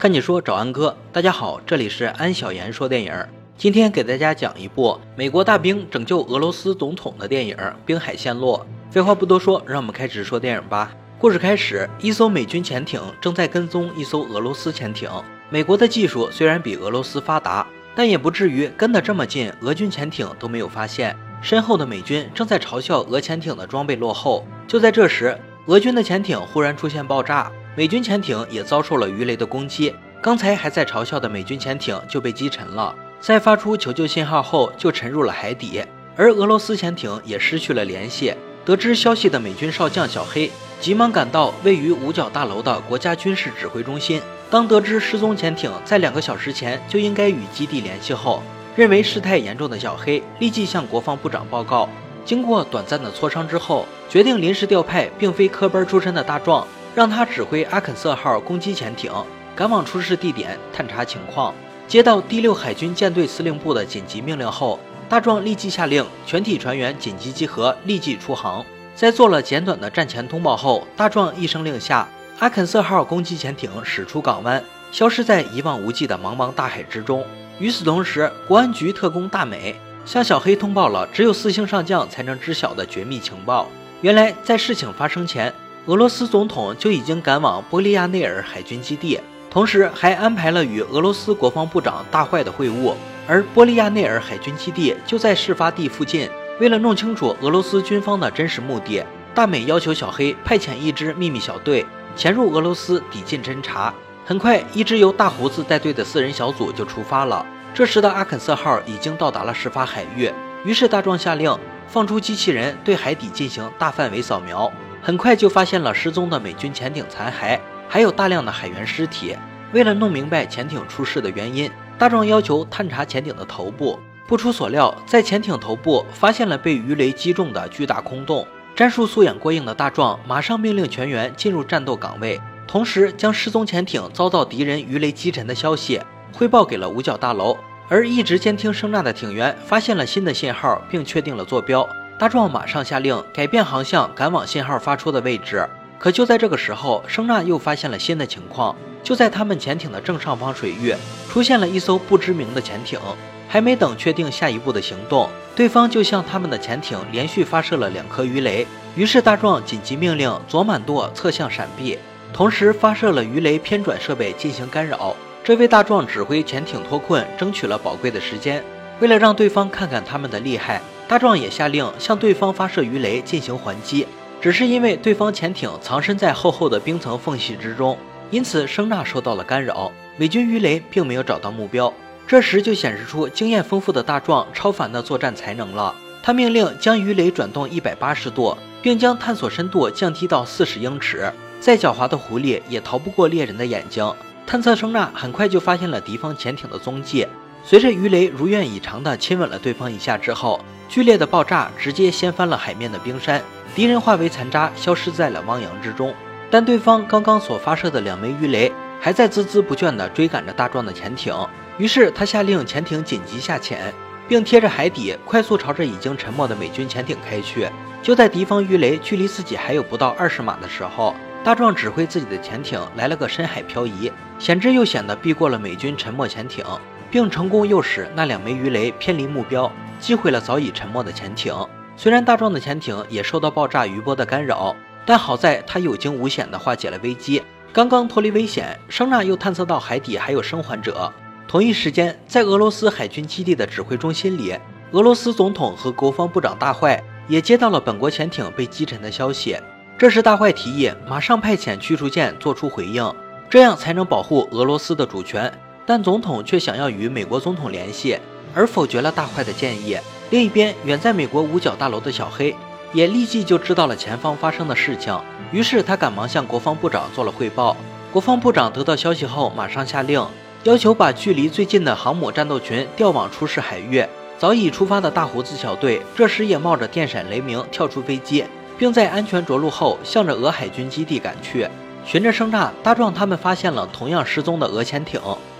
看你说找安哥，大家好，这里是安小言说电影。今天给大家讲一部美国大兵拯救俄罗斯总统的电影《滨海陷落》。废话不多说，让我们开始说电影吧。故事开始，一艘美军潜艇正在跟踪一艘俄罗斯潜艇。美国的技术虽然比俄罗斯发达，但也不至于跟得这么近，俄军潜艇都没有发现。身后的美军正在嘲笑俄潜艇的装备落后。就在这时，俄军的潜艇忽然出现爆炸。美军潜艇也遭受了鱼雷的攻击，刚才还在嘲笑的美军潜艇就被击沉了，在发出求救信号后就沉入了海底，而俄罗斯潜艇也失去了联系。得知消息的美军少将小黑急忙赶到位于五角大楼的国家军事指挥中心，当得知失踪潜艇在两个小时前就应该与基地联系后，认为事态严重的小黑立即向国防部长报告。经过短暂的磋商之后，决定临时调派并非科班出身的大壮。让他指挥阿肯色号攻击潜艇，赶往出事地点探查情况。接到第六海军舰队司令部的紧急命令后，大壮立即下令全体船员紧急集合，立即出航。在做了简短的战前通报后，大壮一声令下，阿肯色号攻击潜艇驶出港湾，消失在一望无际的茫茫大海之中。与此同时，国安局特工大美向小黑通报了只有四星上将才能知晓的绝密情报。原来，在事情发生前。俄罗斯总统就已经赶往波利亚内尔海军基地，同时还安排了与俄罗斯国防部长大坏的会晤。而波利亚内尔海军基地就在事发地附近。为了弄清楚俄罗斯军方的真实目的，大美要求小黑派遣一支秘密小队潜入俄罗斯抵近侦察。很快，一支由大胡子带队的四人小组就出发了。这时的阿肯色号已经到达了事发海域，于是大壮下令放出机器人对海底进行大范围扫描。很快就发现了失踪的美军潜艇残骸，还有大量的海员尸体。为了弄明白潜艇出事的原因，大壮要求探查潜艇的头部。不出所料，在潜艇头部发现了被鱼雷击中的巨大空洞。战术素养过硬的大壮马上命令全员进入战斗岗位，同时将失踪潜艇遭到敌人鱼雷击沉的消息汇报给了五角大楼。而一直监听声纳的艇员发现了新的信号，并确定了坐标。大壮马上下令改变航向，赶往信号发出的位置。可就在这个时候，声纳又发现了新的情况。就在他们潜艇的正上方水域，出现了一艘不知名的潜艇。还没等确定下一步的行动，对方就向他们的潜艇连续发射了两颗鱼雷。于是大壮紧急命令左满舵侧向闪避，同时发射了鱼雷偏转设备进行干扰。这为大壮指挥潜艇脱困争取了宝贵的时间。为了让对方看看他们的厉害。大壮也下令向对方发射鱼雷进行还击，只是因为对方潜艇藏身在厚厚的冰层缝隙之中，因此声呐受到了干扰。美军鱼雷并没有找到目标，这时就显示出经验丰富的大壮超凡的作战才能了。他命令将鱼雷转动一百八十度，并将探索深度降低到四十英尺。再狡猾的狐狸也逃不过猎人的眼睛。探测声呐很快就发现了敌方潜艇的踪迹。随着鱼雷如愿以偿地亲吻了对方一下之后，剧烈的爆炸直接掀翻了海面的冰山，敌人化为残渣，消失在了汪洋之中。但对方刚刚所发射的两枚鱼雷还在孜孜不倦地追赶着大壮的潜艇，于是他下令潜艇紧急下潜，并贴着海底快速朝着已经沉没的美军潜艇开去。就在敌方鱼雷距离自己还有不到二十码的时候，大壮指挥自己的潜艇来了个深海漂移，险之又险地避过了美军沉没潜艇。并成功诱使那两枚鱼雷偏离目标，击毁了早已沉没的潜艇。虽然大壮的潜艇也受到爆炸余波的干扰，但好在他有惊无险地化解了危机。刚刚脱离危险，声纳又探测到海底还有生还者。同一时间，在俄罗斯海军基地的指挥中心里，俄罗斯总统和国防部长大坏也接到了本国潜艇被击沉的消息。这时，大坏提议马上派遣驱逐舰做出回应，这样才能保护俄罗斯的主权。但总统却想要与美国总统联系，而否决了大坏的建议。另一边，远在美国五角大楼的小黑也立即就知道了前方发生的事情，于是他赶忙向国防部长做了汇报。国防部长得到消息后，马上下令，要求把距离最近的航母战斗群调往出事海域。早已出发的大胡子小队这时也冒着电闪雷鸣跳出飞机，并在安全着陆后，向着俄海军基地赶去。循着声呐，大壮他们发现了同样失踪的俄潜艇。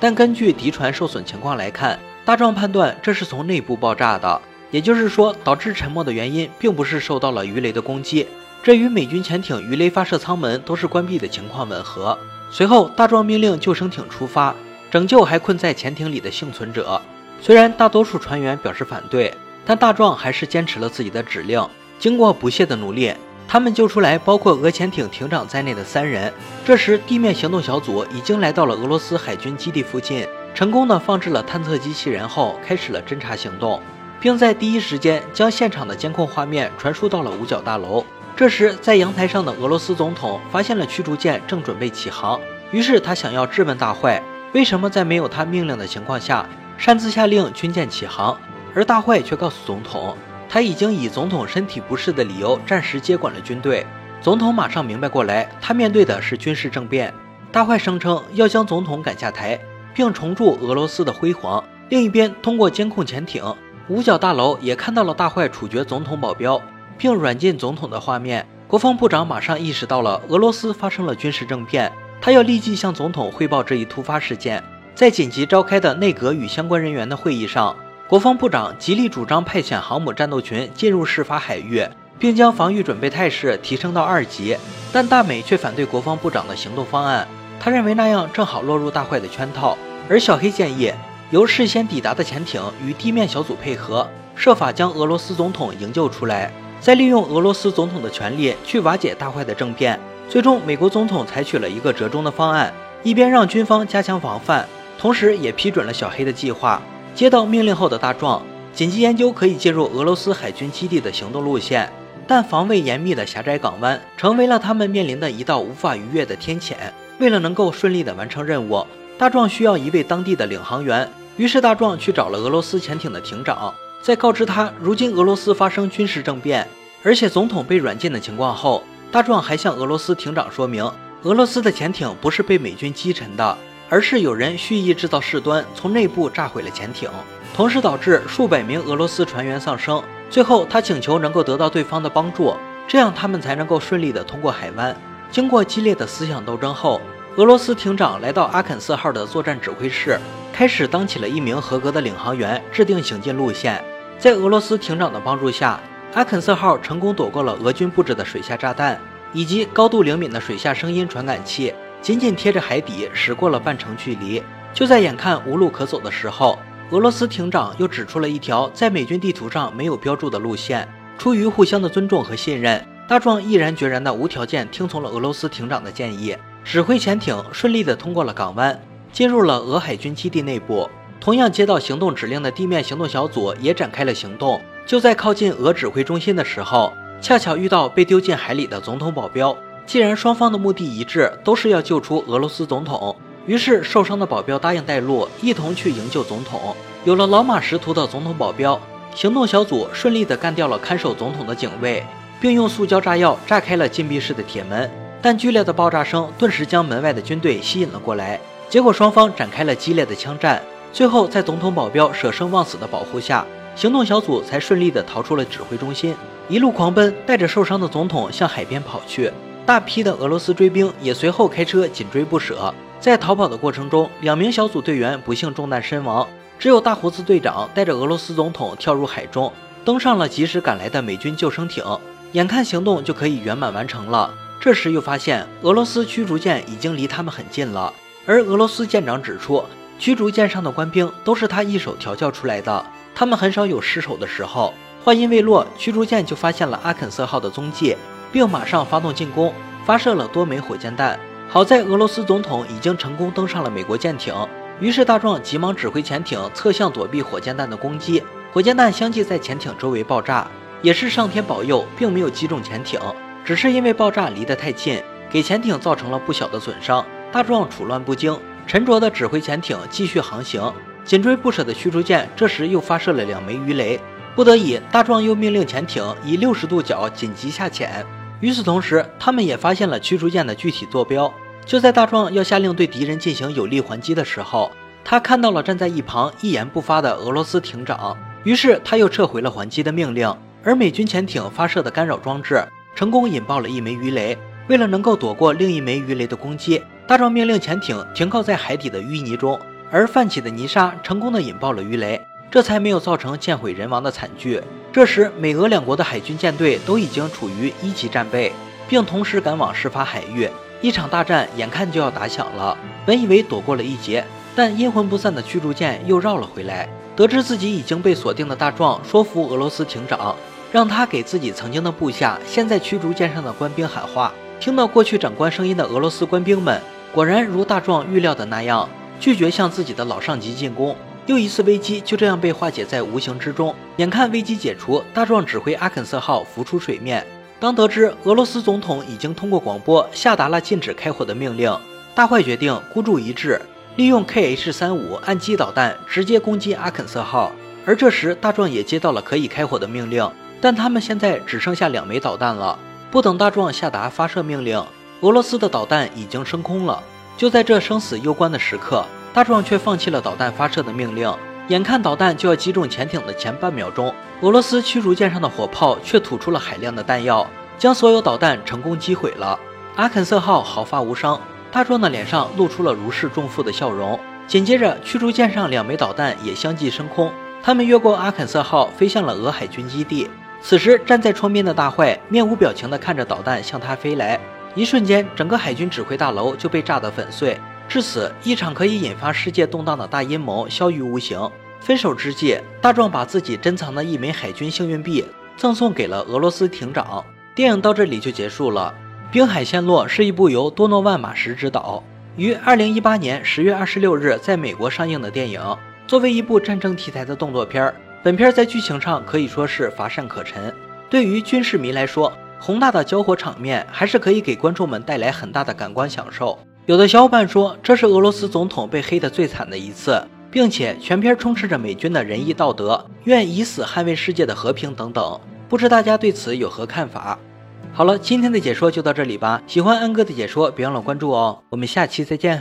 但根据敌船受损情况来看，大壮判断这是从内部爆炸的，也就是说，导致沉没的原因并不是受到了鱼雷的攻击，这与美军潜艇鱼雷发射舱门都是关闭的情况吻合。随后，大壮命令救生艇出发，拯救还困在潜艇里的幸存者。虽然大多数船员表示反对，但大壮还是坚持了自己的指令。经过不懈的努力，他们救出来包括俄潜艇艇长在内的三人。这时，地面行动小组已经来到了俄罗斯海军基地附近，成功的放置了探测机器人后，开始了侦查行动，并在第一时间将现场的监控画面传输到了五角大楼。这时，在阳台上的俄罗斯总统发现了驱逐舰正准备起航，于是他想要质问大坏，为什么在没有他命令的情况下擅自下令军舰起航？而大坏却告诉总统，他已经以总统身体不适的理由暂时接管了军队。总统马上明白过来，他面对的是军事政变。大坏声称要将总统赶下台，并重铸俄罗斯的辉煌。另一边，通过监控潜艇，五角大楼也看到了大坏处决总统保镖。并软禁总统的画面，国防部长马上意识到了俄罗斯发生了军事政变，他要立即向总统汇报这一突发事件。在紧急召开的内阁与相关人员的会议上，国防部长极力主张派遣航母战斗群进入事发海域，并将防御准备态势提升到二级。但大美却反对国防部长的行动方案，他认为那样正好落入大坏的圈套。而小黑建议由事先抵达的潜艇与地面小组配合，设法将俄罗斯总统营救出来。再利用俄罗斯总统的权力去瓦解大坏的政变，最终美国总统采取了一个折中的方案，一边让军方加强防范，同时也批准了小黑的计划。接到命令后的大壮紧急研究可以进入俄罗斯海军基地的行动路线，但防卫严密的狭窄港湾成为了他们面临的一道无法逾越的天堑。为了能够顺利的完成任务，大壮需要一位当地的领航员，于是大壮去找了俄罗斯潜艇的艇长。在告知他如今俄罗斯发生军事政变，而且总统被软禁的情况后，大壮还向俄罗斯艇长说明，俄罗斯的潜艇不是被美军击沉的，而是有人蓄意制造事端，从内部炸毁了潜艇，同时导致数百名俄罗斯船员丧生。最后，他请求能够得到对方的帮助，这样他们才能够顺利的通过海湾。经过激烈的思想斗争后，俄罗斯艇长来到阿肯色号的作战指挥室，开始当起了一名合格的领航员，制定行进路线。在俄罗斯艇长的帮助下，阿肯色号成功躲过了俄军布置的水下炸弹以及高度灵敏的水下声音传感器，紧紧贴着海底驶过了半程距离。就在眼看无路可走的时候，俄罗斯艇长又指出了一条在美军地图上没有标注的路线。出于互相的尊重和信任，大壮毅然决然地无条件听从了俄罗斯艇长的建议，指挥潜艇顺利地通过了港湾，进入了俄海军基地内部。同样接到行动指令的地面行动小组也展开了行动。就在靠近俄指挥中心的时候，恰巧遇到被丢进海里的总统保镖。既然双方的目的一致，都是要救出俄罗斯总统，于是受伤的保镖答应带路，一同去营救总统。有了老马识途的总统保镖，行动小组顺利地干掉了看守总统的警卫，并用塑胶炸药炸开了禁闭室的铁门。但剧烈的爆炸声顿时将门外的军队吸引了过来，结果双方展开了激烈的枪战。最后，在总统保镖舍生忘死的保护下，行动小组才顺利地逃出了指挥中心，一路狂奔，带着受伤的总统向海边跑去。大批的俄罗斯追兵也随后开车紧追不舍。在逃跑的过程中，两名小组队员不幸中弹身亡，只有大胡子队长带着俄罗斯总统跳入海中，登上了及时赶来的美军救生艇。眼看行动就可以圆满完成了，这时又发现俄罗斯驱逐舰已经离他们很近了，而俄罗斯舰长指出。驱逐舰上的官兵都是他一手调教出来的，他们很少有失手的时候。话音未落，驱逐舰就发现了阿肯色号的踪迹，并马上发动进攻，发射了多枚火箭弹。好在俄罗斯总统已经成功登上了美国舰艇，于是大壮急忙指挥潜艇侧向躲避火箭弹的攻击。火箭弹相继在潜艇周围爆炸，也是上天保佑，并没有击中潜艇，只是因为爆炸离得太近，给潜艇造成了不小的损伤。大壮处乱不惊。沉着的指挥潜艇继续航行，紧追不舍的驱逐舰这时又发射了两枚鱼雷，不得已，大壮又命令潜艇以六十度角紧急下潜。与此同时，他们也发现了驱逐舰的具体坐标。就在大壮要下令对敌人进行有力还击的时候，他看到了站在一旁一言不发的俄罗斯艇长，于是他又撤回了还击的命令。而美军潜艇发射的干扰装置成功引爆了一枚鱼雷，为了能够躲过另一枚鱼雷的攻击。大壮命令潜艇停靠在海底的淤泥中，而泛起的泥沙成功的引爆了鱼雷。这才没有造成舰毁人亡的惨剧。这时，美俄两国的海军舰队都已经处于一级战备，并同时赶往事发海域，一场大战眼看就要打响了。本以为躲过了一劫，但阴魂不散的驱逐舰又绕了回来。得知自己已经被锁定的大壮说服俄罗斯艇长，让他给自己曾经的部下、现在驱逐舰上的官兵喊话。听到过去长官声音的俄罗斯官兵们，果然如大壮预料的那样，拒绝向自己的老上级进攻。又一次危机就这样被化解在无形之中。眼看危机解除，大壮指挥阿肯色号浮出水面。当得知俄罗斯总统已经通过广播下达了禁止开火的命令，大坏决定孤注一掷。利用 KH 三五岸基导弹直接攻击阿肯色号，而这时大壮也接到了可以开火的命令，但他们现在只剩下两枚导弹了。不等大壮下达发射命令，俄罗斯的导弹已经升空了。就在这生死攸关的时刻，大壮却放弃了导弹发射的命令。眼看导弹就要击中潜艇的前半秒钟，俄罗斯驱逐舰上的火炮却吐出了海量的弹药，将所有导弹成功击毁了。阿肯色号毫发无伤。大壮的脸上露出了如释重负的笑容。紧接着，驱逐舰上两枚导弹也相继升空，他们越过阿肯色号，飞向了俄海军基地。此时，站在窗边的大坏面无表情地看着导弹向他飞来。一瞬间，整个海军指挥大楼就被炸得粉碎。至此，一场可以引发世界动荡的大阴谋消于无形。分手之际，大壮把自己珍藏的一枚海军幸运币赠送给了俄罗斯艇长。电影到这里就结束了。《冰海陷落》是一部由多诺万·马什执导，于二零一八年十月二十六日在美国上映的电影。作为一部战争题材的动作片，本片在剧情上可以说是乏善可陈。对于军事迷来说，宏大的交火场面还是可以给观众们带来很大的感官享受。有的小伙伴说，这是俄罗斯总统被黑的最惨的一次，并且全篇充斥着美军的仁义道德、愿以死捍卫世界的和平等等。不知大家对此有何看法？好了，今天的解说就到这里吧。喜欢安哥的解说，别忘了关注哦。我们下期再见。